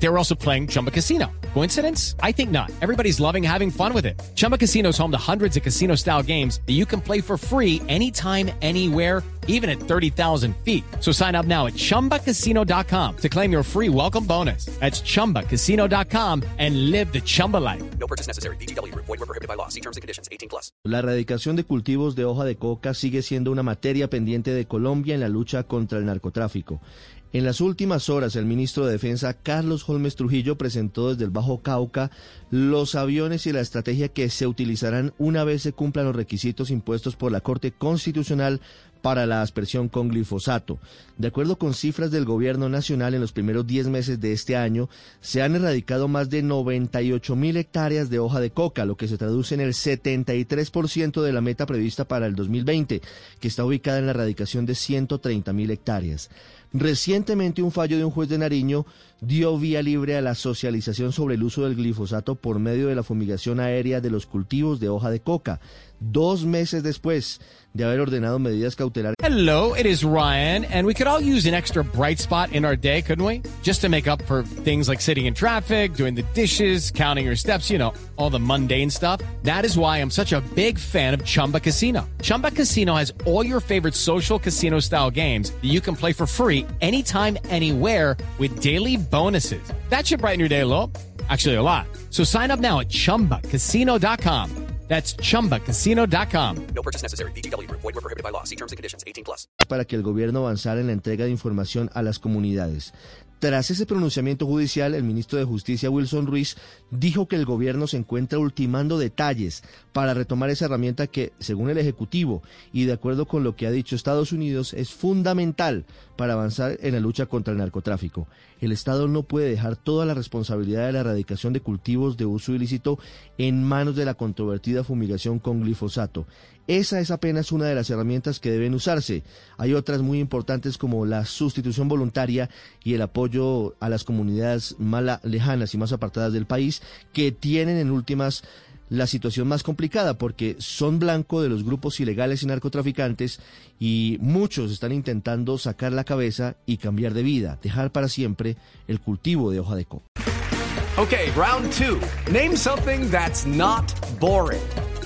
They were also playing Chumba Casino. Coincidence? I think not. Everybody's loving having fun with it. Chumba Casino is home to hundreds of casino style games that you can play for free anytime, anywhere, even at 30,000 feet. So sign up now at chumbacasino.com to claim your free welcome bonus. That's chumbacasino.com and live the Chumba life. No purchase necessary. BGW. Void were prohibited by law. See terms and conditions. 18 plus. La erradicación de cultivos de hoja de coca sigue siendo una materia pendiente de Colombia en la lucha contra el narcotráfico. En las últimas horas, el ministro de Defensa, Carlos Holmes Trujillo, presentó desde el Bajo Cauca los aviones y la estrategia que se utilizarán una vez se cumplan los requisitos impuestos por la Corte Constitucional para la aspersión con glifosato. De acuerdo con cifras del Gobierno Nacional, en los primeros 10 meses de este año se han erradicado más de 98 mil hectáreas de hoja de coca, lo que se traduce en el 73% de la meta prevista para el 2020, que está ubicada en la erradicación de 130 mil hectáreas. Recientemente un fallo de un juez de Nariño dio vía libre a la socialización sobre el uso del glifosato por medio de la fumigación aérea de los cultivos de hoja de coca, dos meses después de haber ordenado medidas cautelares. Hello, it is Ryan, and we could all use an extra bright spot in our day, couldn't we? Just to make up for things like sitting in traffic, doing the dishes, counting your steps, you know, all the mundane stuff. That is why I'm such a big fan of Chumba Casino. Chumba Casino has all your favorite social casino style games that you can play for free anytime, anywhere with daily bonuses. That should brighten your day a little. Actually, a lot. So sign up now at chumbacasino.com. That's chumbacasino.com. No purchase necessary. BGW. Void were prohibited by law. See terms and conditions. 18 plus. para que el gobierno avanzara en la entrega de información a las comunidades. Tras ese pronunciamiento judicial, el ministro de Justicia Wilson Ruiz dijo que el gobierno se encuentra ultimando detalles para retomar esa herramienta que, según el Ejecutivo y de acuerdo con lo que ha dicho Estados Unidos, es fundamental para avanzar en la lucha contra el narcotráfico. El Estado no puede dejar toda la responsabilidad de la erradicación de cultivos de uso ilícito en manos de la controvertida fumigación con glifosato. Esa es apenas una de las herramientas que deben usarse. Hay otras muy importantes como la sustitución voluntaria y el apoyo a las comunidades más lejanas y más apartadas del país que tienen en últimas la situación más complicada porque son blanco de los grupos ilegales y narcotraficantes y muchos están intentando sacar la cabeza y cambiar de vida, dejar para siempre el cultivo de hoja de coca. Okay, round two. Name something that's not boring.